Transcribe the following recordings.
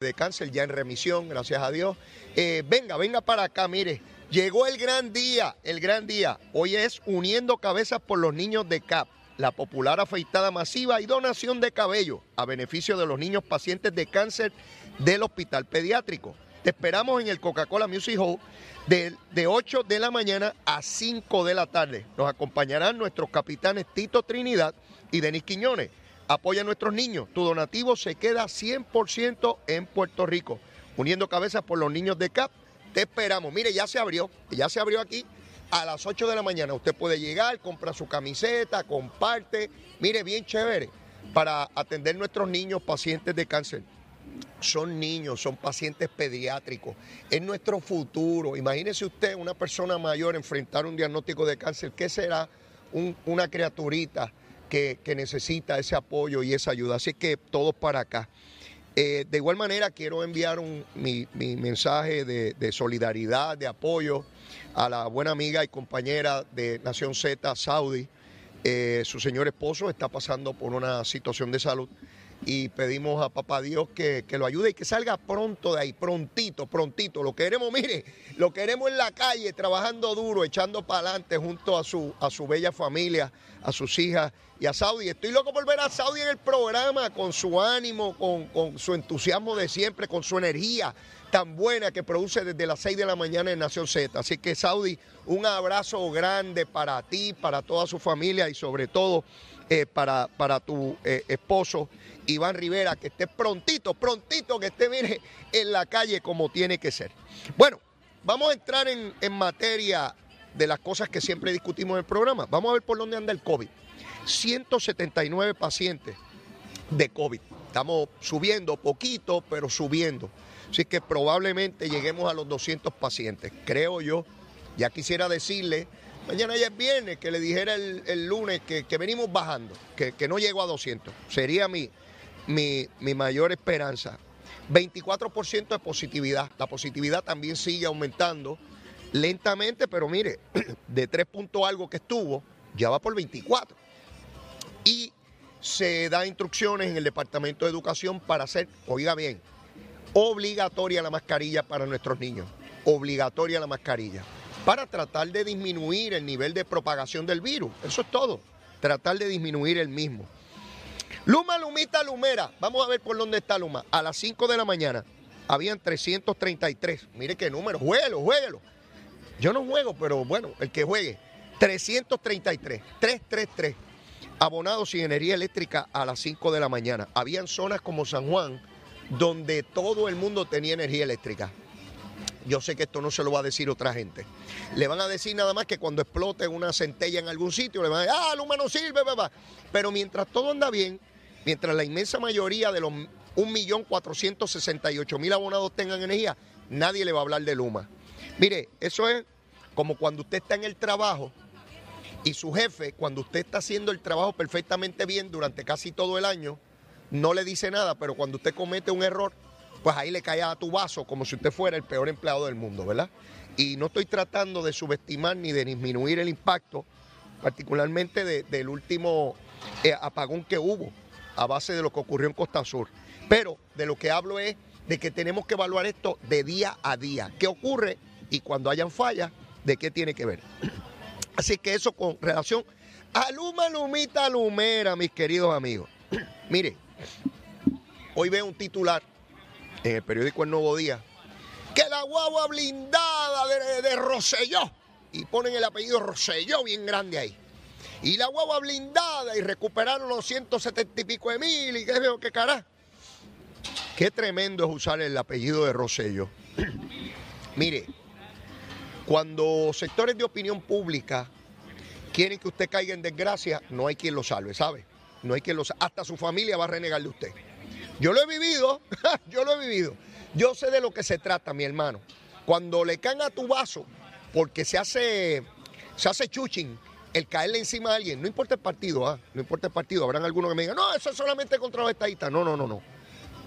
de cáncer ya en remisión, gracias a Dios. Eh, venga, venga para acá, mire. Llegó el gran día, el gran día. Hoy es Uniendo Cabezas por los Niños de CAP, la popular afeitada masiva y donación de cabello a beneficio de los niños pacientes de cáncer del Hospital Pediátrico. Te esperamos en el Coca-Cola Music Hall de, de 8 de la mañana a 5 de la tarde. Nos acompañarán nuestros capitanes Tito Trinidad y Denis Quiñones. Apoya a nuestros niños. Tu donativo se queda 100% en Puerto Rico. Uniendo cabezas por los niños de CAP. Te esperamos. Mire, ya se abrió. Ya se abrió aquí a las 8 de la mañana. Usted puede llegar, compra su camiseta, comparte. Mire, bien chévere para atender nuestros niños pacientes de cáncer. Son niños, son pacientes pediátricos. Es nuestro futuro. Imagínese usted una persona mayor enfrentar un diagnóstico de cáncer. ¿Qué será un- una criaturita? Que, necesita ese apoyo y esa ayuda. Así que todos para acá. Eh, de igual manera, quiero enviar mi, mensaje de, de solidaridad, de apoyo a la buena amiga y compañera de Nación Z, Saudi. Eh, su señor esposo está pasando por una situación de salud y pedimos a papá Dios que, que lo ayude y que salga pronto de ahí, prontito, prontito. Lo queremos, mire, lo queremos en la calle, trabajando duro, echando para adelante junto a su, a su bella familia, a sus hijas y a Saudi. Estoy loco por ver a Saudi en el programa con su ánimo, con, con su entusiasmo de siempre, con su energía tan buena que produce desde las 6 de la mañana en Nación Z. Así que Saudi, un abrazo grande para ti, para toda su familia y sobre todo eh, para, para tu eh, esposo Iván Rivera, que esté prontito, prontito, que esté, mire, en la calle como tiene que ser. Bueno, vamos a entrar en, en materia de las cosas que siempre discutimos en el programa. Vamos a ver por dónde anda el COVID. 179 pacientes de COVID. Estamos subiendo poquito, pero subiendo. Así que probablemente lleguemos a los 200 pacientes, creo yo. Ya quisiera decirle, mañana ya es viernes, que le dijera el, lunes que, que venimos bajando, que, que no llego a 200. Sería mi, mi, mi mayor esperanza. 24% de positividad. La positividad también sigue aumentando lentamente, pero mire, de 3 puntos algo que estuvo, ya va por 24 y se da instrucciones en el Departamento de Educación para hacer, oiga bien, obligatoria la mascarilla para nuestros niños, obligatoria la mascarilla, para tratar de disminuir el nivel de propagación del virus, eso es todo, tratar de disminuir el mismo. Luma, Lumita, Lumera, vamos a ver por dónde está Luma, a las 5 de la mañana habían 333, mire qué número, jueguelo, jueguelo. Yo no juego, pero bueno, el que juegue, 333, 333 abonados sin energía eléctrica a las 5 de la mañana. Habían zonas como San Juan donde todo el mundo tenía energía eléctrica. Yo sé que esto no se lo va a decir otra gente. Le van a decir nada más que cuando explote una centella en algún sitio, le van a decir, ah, Luma no sirve, papá. Pero mientras todo anda bien, mientras la inmensa mayoría de los 1.468.000 abonados tengan energía, nadie le va a hablar de Luma. Mire, eso es como cuando usted está en el trabajo y su jefe, cuando usted está haciendo el trabajo perfectamente bien durante casi todo el año, no le dice nada, pero cuando usted comete un error, pues ahí le cae a tu vaso como si usted fuera el peor empleado del mundo, ¿verdad? Y no estoy tratando de subestimar ni de disminuir el impacto, particularmente de- del último eh, apagón que hubo a base de lo que ocurrió en Costa Sur. Pero de lo que hablo es de que tenemos que evaluar esto de día a día. ¿Qué ocurre? Y cuando hayan fallas, ¿de qué tiene que ver? Así que eso con relación a Luma Lumita Lumera, mis queridos amigos. Mire, hoy veo un titular en el periódico El Nuevo Día que la guagua blindada de, de Rosselló y ponen el apellido Rosselló bien grande ahí. Y la guagua blindada y recuperaron los 170 y pico de mil y qué veo qué cara. Qué tremendo es usar el apellido de Rosselló. Mire, cuando sectores de opinión pública quieren que usted caiga en desgracia, no hay quien lo salve, ¿sabe? No hay quien lo salve. Hasta su familia va a renegar de usted. Yo lo he vivido, yo lo he vivido. Yo sé de lo que se trata, mi hermano. Cuando le caen a tu vaso, porque se hace, se hace chuching, el caerle encima a alguien, no importa el partido, ¿ah? no importa el partido. Habrán algunos que me digan, no, eso es solamente contra los estadistas. No, no, no, no.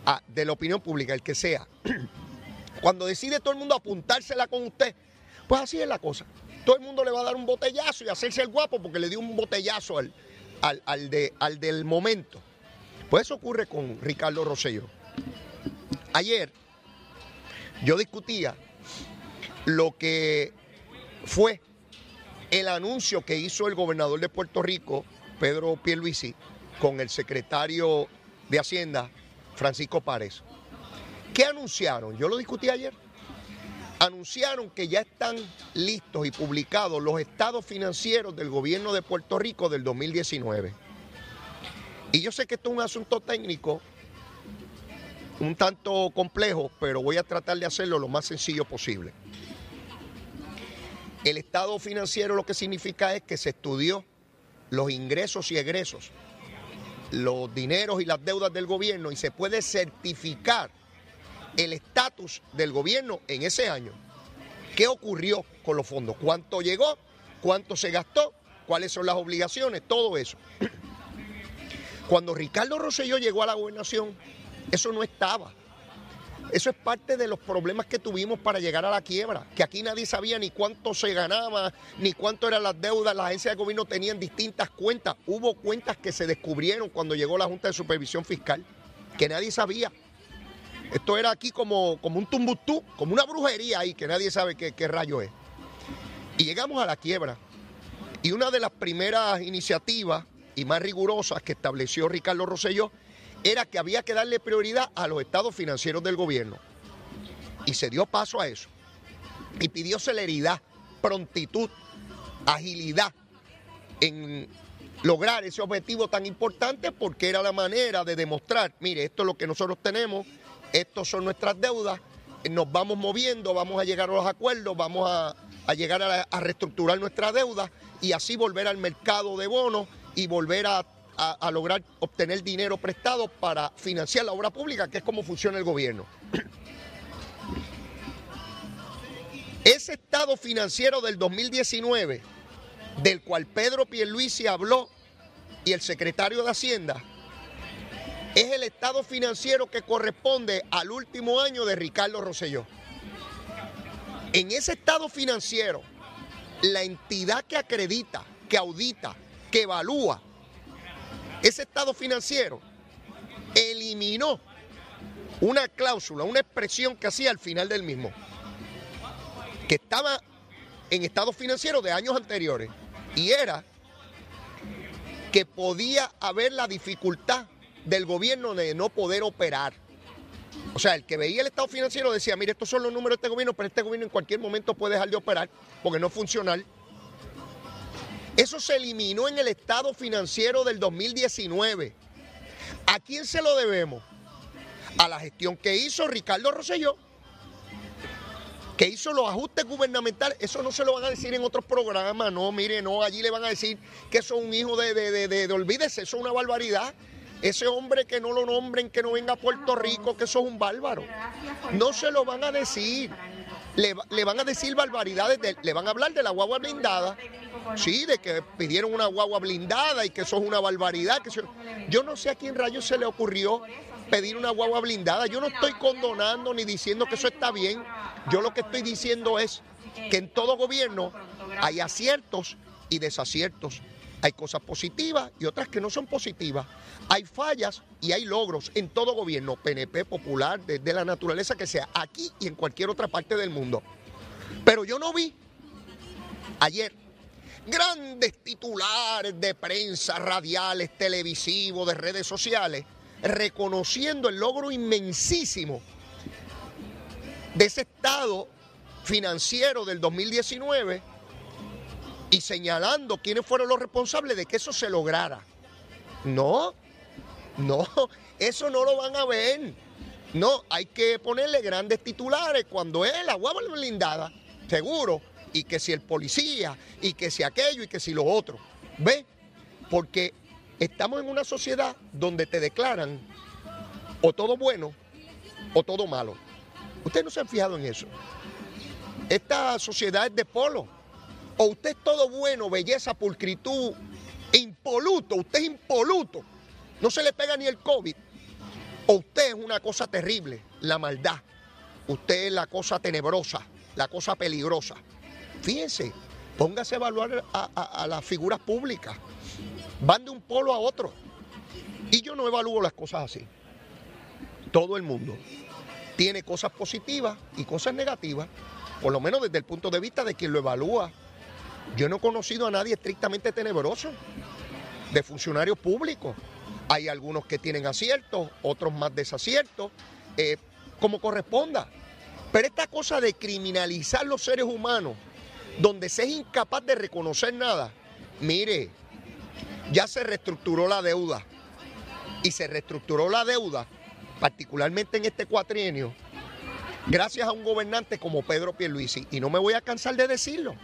Ah, de la opinión pública, el que sea. Cuando decide todo el mundo apuntársela con usted, pues así es la cosa. Todo el mundo le va a dar un botellazo y hacerse el guapo porque le dio un botellazo al, al, al de, al del momento. Pues eso ocurre con Ricardo Rosselló. Ayer yo discutía lo que fue el anuncio que hizo el gobernador de Puerto Rico, Pedro Pierluisi, con el secretario de Hacienda, Francisco Párez. ¿Qué anunciaron? Yo lo discutí ayer. Anunciaron que ya están listos y publicados los estados financieros del gobierno de Puerto Rico del 2019. Y yo sé que esto es un asunto técnico un tanto complejo, pero voy a tratar de hacerlo lo más sencillo posible. El estado financiero lo que significa es que se estudió los ingresos y egresos, los dineros y las deudas del gobierno y se puede certificar el estatus del gobierno en ese año. ¿Qué ocurrió con los fondos? ¿Cuánto llegó? ¿Cuánto se gastó? ¿Cuáles son las obligaciones? Todo eso. Cuando Ricardo Rosselló llegó a la gobernación, eso no estaba. Eso es parte de los problemas que tuvimos para llegar a la quiebra, que aquí nadie sabía ni cuánto se ganaba, ni cuánto eran las deudas, las agencias de gobierno tenían distintas cuentas. Hubo cuentas que se descubrieron cuando llegó la Junta de Supervisión Fiscal, que nadie sabía. Esto era aquí como, como un tumbutú, como una brujería ahí, que nadie sabe qué, qué rayo es. Y llegamos a la quiebra. Y una de las primeras iniciativas y más rigurosas que estableció Ricardo Rosselló era que había que darle prioridad a los estados financieros del gobierno. Y se dio paso a eso. Y pidió celeridad, prontitud, agilidad en lograr ese objetivo tan importante porque era la manera de demostrar, mire, esto es lo que nosotros tenemos, estos son nuestras deudas, nos vamos moviendo, vamos a llegar a los acuerdos, vamos a, llegar a, reestructurar nuestra deuda y así volver al mercado de bonos y volver a a, lograr obtener dinero prestado para financiar la obra pública, que es como funciona el gobierno. Ese estado financiero del 2019, del cual Pedro Pierluisi habló y el secretario de Hacienda, es el estado financiero que corresponde al último año de Ricardo Rosselló. En ese estado financiero, la entidad que acredita, que audita, que evalúa ese estado financiero eliminó una cláusula, una expresión que hacía al final del mismo, que estaba en estado financiero de años anteriores, y era que podía haber la dificultad del gobierno de no poder operar. O sea, el que veía el estado financiero decía, mire, estos son los números de este gobierno, pero este gobierno en cualquier momento puede dejar de operar porque no es. Eso se eliminó en el estado financiero del 2019. ¿A quién se lo debemos? A la gestión que hizo Ricardo Rosselló, que hizo los ajustes gubernamentales. Eso no se lo van a decir en otros programas, no, mire, no, allí le van a decir que eso es un hijo de, de, de, de, olvídese, eso es una barbaridad. Ese hombre que no lo nombren, que no venga a Puerto Rico, que eso es un bárbaro. No se lo van a decir. Le, van a decir barbaridades, le van a hablar de la guagua blindada Sí, de que pidieron una guagua blindada y que eso es una barbaridad. Que Yo no sé a quién rayos se le ocurrió pedir una guagua blindada. Yo no estoy condonando ni diciendo que eso está bien. Yo lo que estoy diciendo es que en todo gobierno hay aciertos y desaciertos. Hay cosas positivas y otras que no son positivas. Hay fallas y hay logros en todo gobierno, PNP, popular, desde la naturaleza que sea, aquí y en cualquier otra parte del mundo. Pero yo no vi ayer grandes titulares de prensa, radiales, televisivos, de redes sociales, reconociendo el logro inmensísimo de ese estado financiero del 2019 y señalando quiénes fueron los responsables de que eso se lograra. No, no, eso no lo van a ver. No, hay que ponerle grandes titulares cuando es la guagua blindada, seguro y que si el policía, y que si aquello, y que si lo otro. ¿Ve? Porque estamos en una sociedad donde te declaran o todo bueno o todo malo. Ustedes no se han fijado en eso. Esta sociedad es de polo. O usted es todo bueno, belleza, pulcritud, impoluto, usted es impoluto. No se le pega ni el COVID. O usted es una cosa terrible, la maldad. Usted es la cosa tenebrosa, la cosa peligrosa. Fíjense, póngase a evaluar a, las figuras públicas. Van de un polo a otro. Y yo no evalúo las cosas así. Todo el mundo. tiene cosas positivas y cosas negativas, por lo menos desde el punto de vista de quien lo evalúa. Yo no he conocido a nadie estrictamente tenebroso de funcionarios públicos. Hay algunos que tienen aciertos, otros más desaciertos, eh, como corresponda. Pero esta cosa de criminalizar los seres humanos, donde se es incapaz de reconocer nada, mire, ya se reestructuró la deuda. Y se reestructuró la deuda, particularmente en este cuatrienio, gracias a un gobernante como Pedro Pierluisi. Y no me voy a cansar de decirlo.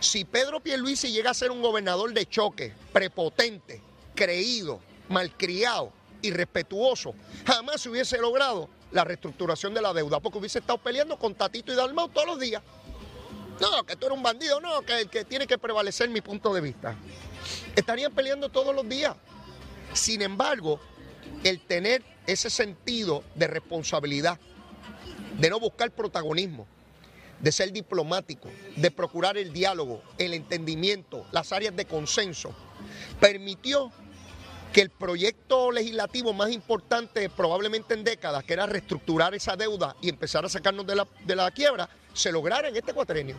Si Pedro Pierluisi llega a ser un gobernador de choque, prepotente, creído, malcriado, irrespetuoso, jamás se hubiese logrado la reestructuración de la deuda, porque hubiese estado peleando con Tatito y Dalmau todos los días. No, que tú eres un bandido, no, que, que tiene que prevalecer mi punto de vista. Estarían peleando todos los días. Sin embargo, el tener ese sentido de responsabilidad, de no buscar protagonismo, de ser diplomático, de procurar el diálogo, el entendimiento, las áreas de consenso, permitió que el proyecto legislativo más importante probablemente en décadas, que era reestructurar esa deuda y empezar a sacarnos de la, de la quiebra, se lograra en este cuatrenio.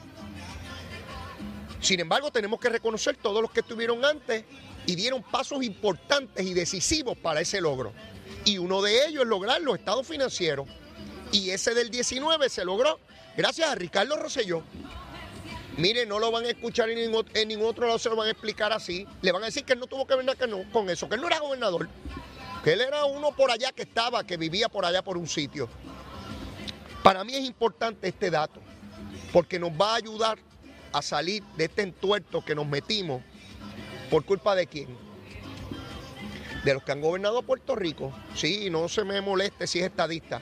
Sin embargo, tenemos que reconocer todos los que estuvieron antes y dieron pasos importantes y decisivos para ese logro. Y uno de ellos es lograr los estados financieros. Y ese del 19 se logró gracias a Ricardo Rosselló. Mire, no lo van a escuchar en ningún, otro lado, se lo van a explicar así. Le van a decir que él no tuvo que ver con eso, que él no era gobernador, que él era uno por allá que estaba, que vivía por allá por un sitio. Para mí es importante este dato, porque nos va a ayudar a salir de este entuerto que nos metimos por culpa de quién. De los que han gobernado Puerto Rico. Sí, no se me moleste si es estadista.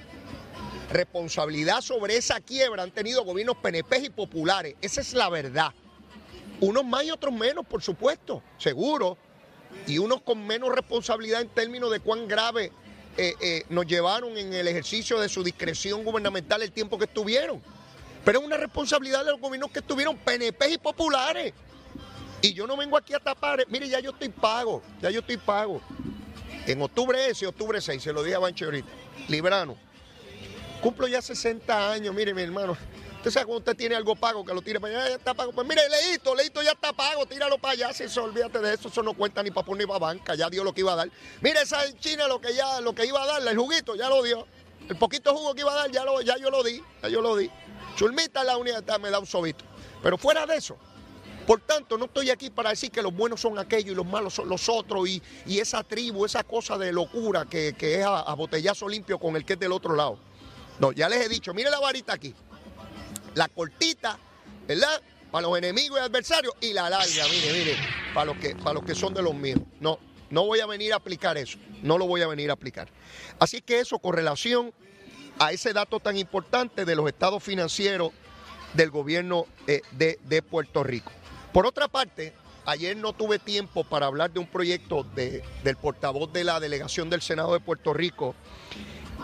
Responsabilidad sobre esa quiebra han tenido gobiernos PNP y populares. Esa es la verdad. Unos más y otros menos, por supuesto, seguro. Y unos con menos responsabilidad en términos de cuán grave eh, eh, nos llevaron en el ejercicio de su discreción gubernamental el tiempo que estuvieron. Pero es una responsabilidad de los gobiernos que estuvieron PNP y populares. Y yo no vengo aquí a tapar. Mire, ya yo estoy pago. Ya yo estoy pago. En octubre ese, octubre 6, se lo dije a Bancho ahorita. Librano. Cumplo ya 60 años. Mire, mi hermano. Usted sabe cuando usted tiene algo pago, que lo tire para allá, ya está pago. Pues mire, Leito, Leito ya está pago, tíralo para allá. Si eso, olvídate de eso, eso no cuenta ni para ni para banca, ya dio lo que iba a dar. Mire, esa en China lo que ya, lo que iba a darle, el juguito, ya lo dio. El poquito jugo que iba a dar, ya, lo, ya yo lo di, ya yo lo di. Chulmita la unidad me da un sobito. Pero fuera de eso, por tanto, no estoy aquí para decir que los buenos son aquellos y los malos son los otros y, esa tribu, esa cosa de locura que, es a, botellazo limpio con el que es del otro lado. No, ya les he dicho, mire la varita aquí. La cortita, ¿verdad? Para los enemigos y adversarios y la larga, mire, mire, para los que, para los que son de los míos. No, no voy a venir a aplicar eso. No lo voy a venir a aplicar. Así que eso con relación a ese dato tan importante de los estados financieros del gobierno eh, de, Puerto Rico. Por otra parte, ayer no tuve tiempo para hablar de un proyecto del portavoz de la delegación del Senado de Puerto Rico,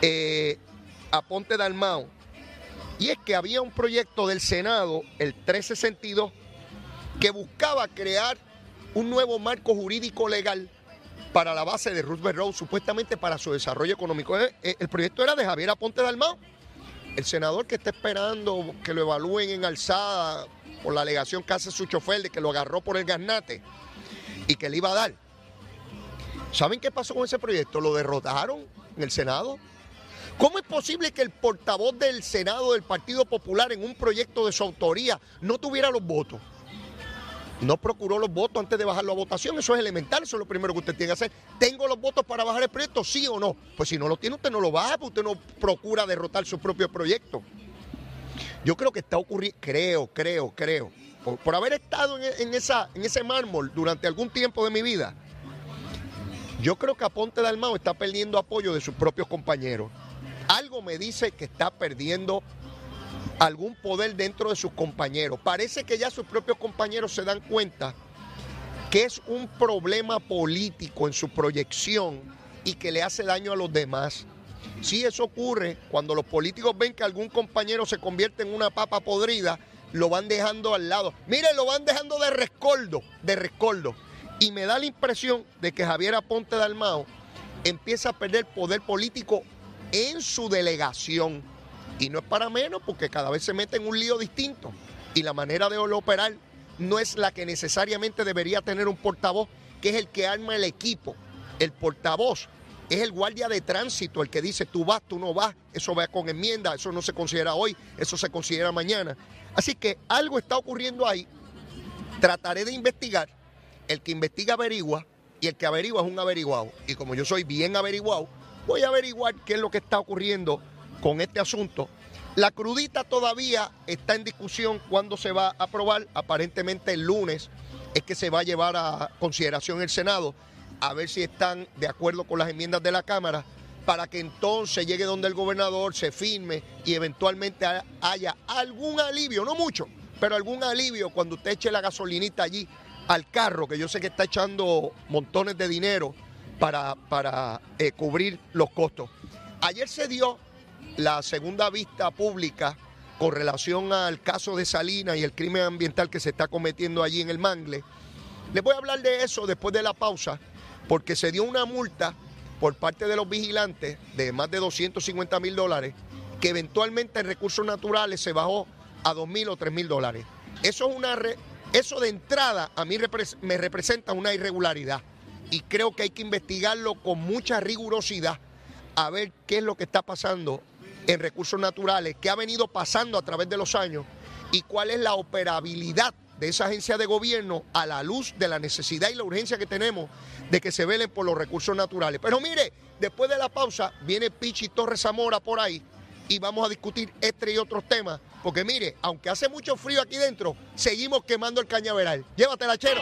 eh, Aponte Dalmao, y es que había un proyecto del Senado, el 1362, que buscaba crear un nuevo marco jurídico legal para la base de Roosevelt Road, supuestamente para su desarrollo económico. Eh, eh, el proyecto era de Javier Aponte Dalmao, el senador que está esperando que lo evalúen en alzada por la alegación que hace su chofer de que lo agarró por el garnate y que le iba a dar. ¿Saben qué pasó con ese proyecto? Lo derrotaron en el Senado. ¿Cómo es posible que el portavoz del Senado del Partido Popular en un proyecto de su autoría no tuviera los votos? no procuró los votos antes de bajarlo a votación. Eso es elemental, eso es lo primero que usted tiene que hacer. ¿Tengo los votos para bajar el proyecto? Sí o no. Pues si no lo tiene, usted no lo baja, porque usted no procura derrotar su propio proyecto. Yo creo que está ocurriendo, creo, creo, creo, por, haber estado en, en ese mármol durante algún tiempo de mi vida, yo creo que Aponte Dalmao está perdiendo apoyo de sus propios compañeros. Algo me dice que está perdiendo algún poder dentro de sus compañeros. Parece que ya sus propios compañeros se dan cuenta que es un problema político en su proyección y que le hace daño a los demás. Si eso ocurre cuando los políticos ven que algún compañero se convierte en una papa podrida, lo van dejando al lado. Miren, lo van dejando de rescoldo, de rescoldo. Y me da la impresión de que Javier Aponte Dalmao empieza a perder poder político en su delegación. Y no es para menos porque cada vez se mete en un lío distinto. Y la manera de operar no es la que necesariamente debería tener un portavoz, que es el que arma el equipo. El portavoz es el guardia de tránsito, el que dice tú vas, tú no vas, eso va con enmienda, eso no se considera hoy, eso se considera mañana. Así que algo está ocurriendo ahí. Trataré de investigar. El que investiga averigua y el que averigua es un averiguado. Y como yo soy bien averiguado, voy a averiguar qué es lo que está ocurriendo con este asunto. La crudita todavía está en discusión cuándo se va a aprobar. Aparentemente el lunes es que se va a llevar a consideración el Senado, a ver si están de acuerdo con las enmiendas de la Cámara, para que entonces llegue donde el gobernador se firme y eventualmente haya algún alivio, no mucho, pero algún alivio cuando usted eche la gasolinita allí al carro, que yo sé que está echando montones de dinero para, para eh, cubrir los costos. Ayer se dio la segunda vista pública con relación al caso de Salina y el crimen ambiental que se está cometiendo allí en el Mangle. Les voy a hablar de eso después de la pausa, porque se dio una multa por parte de los vigilantes de más de 250 mil dólares, que eventualmente en recursos naturales se bajó a 2 mil o 3 mil dólares. Eso es una eso de entrada a mí me representa una irregularidad y creo que hay que investigarlo con mucha rigurosidad a ver qué es lo que está pasando en recursos naturales, qué ha venido pasando a través de los años y cuál es la operabilidad de esa agencia de gobierno a la luz de la necesidad y la urgencia que tenemos de que se velen por los recursos naturales. Pero mire, después de la pausa viene Pichi Torres Zamora por ahí y vamos a discutir este y otros temas porque mire, aunque hace mucho frío aquí dentro, seguimos quemando el cañaveral. Llévatela, chero.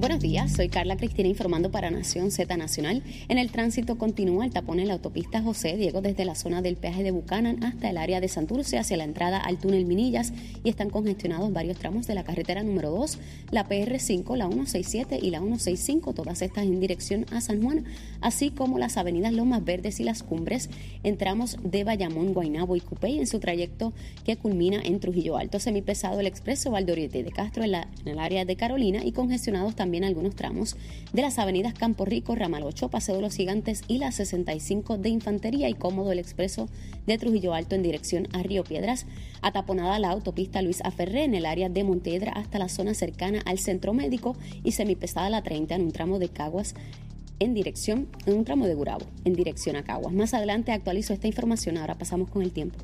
Buenos días, soy Carla Cristina informando para Nación Z Nacional. En el tránsito continúa el tapón en la autopista José Diego desde la zona del peaje de Bucanan hasta el área de Santurce hacia la entrada al túnel Minillas y están congestionados varios tramos de la carretera número 2, la PR5, la 167 y la 165, todas estas en dirección a San Juan, así como las avenidas Lomas Verdes y Las Cumbres en tramos de Bayamón, Guaynabo y Cupey en su trayecto que culmina en Trujillo Alto. Semipesado el expreso Valdoriete de Castro en, en el área de Carolina y congestionados también también algunos tramos de las avenidas Campo Rico, Ramal 8, Paseo de los Gigantes y la 65 de Infantería y Cómodo el Expreso de Trujillo Alto en dirección a Río Piedras, ataponada la autopista Luis Aferré en el área de Monteedra hasta la zona cercana al Centro Médico y semipesada la 30 en un tramo de Caguas en dirección, en un tramo de Gurabo, en dirección a Caguas. Más adelante actualizo esta información, ahora pasamos con el tiempo.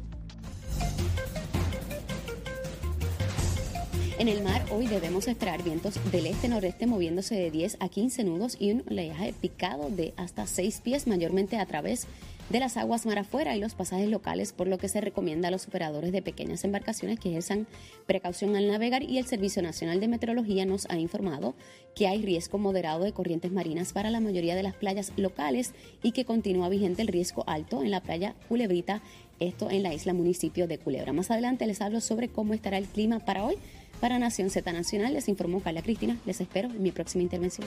En el mar hoy debemos esperar vientos del este-noreste moviéndose de 10 a 15 nudos y un oleaje picado de hasta 6 pies, mayormente a través de las aguas mar afuera y los pasajes locales, por lo que se recomienda a los operadores de pequeñas embarcaciones que ejerzan precaución al navegar y el Servicio Nacional de Meteorología nos ha informado que hay riesgo moderado de corrientes marinas para la mayoría de las playas locales y que continúa vigente el riesgo alto en la playa Culebrita, esto en la isla municipio de Culebra. Más adelante les hablo sobre cómo estará el clima para hoy. Para Nación Z Nacional les informó Carla Cristina. Les espero en mi próxima intervención.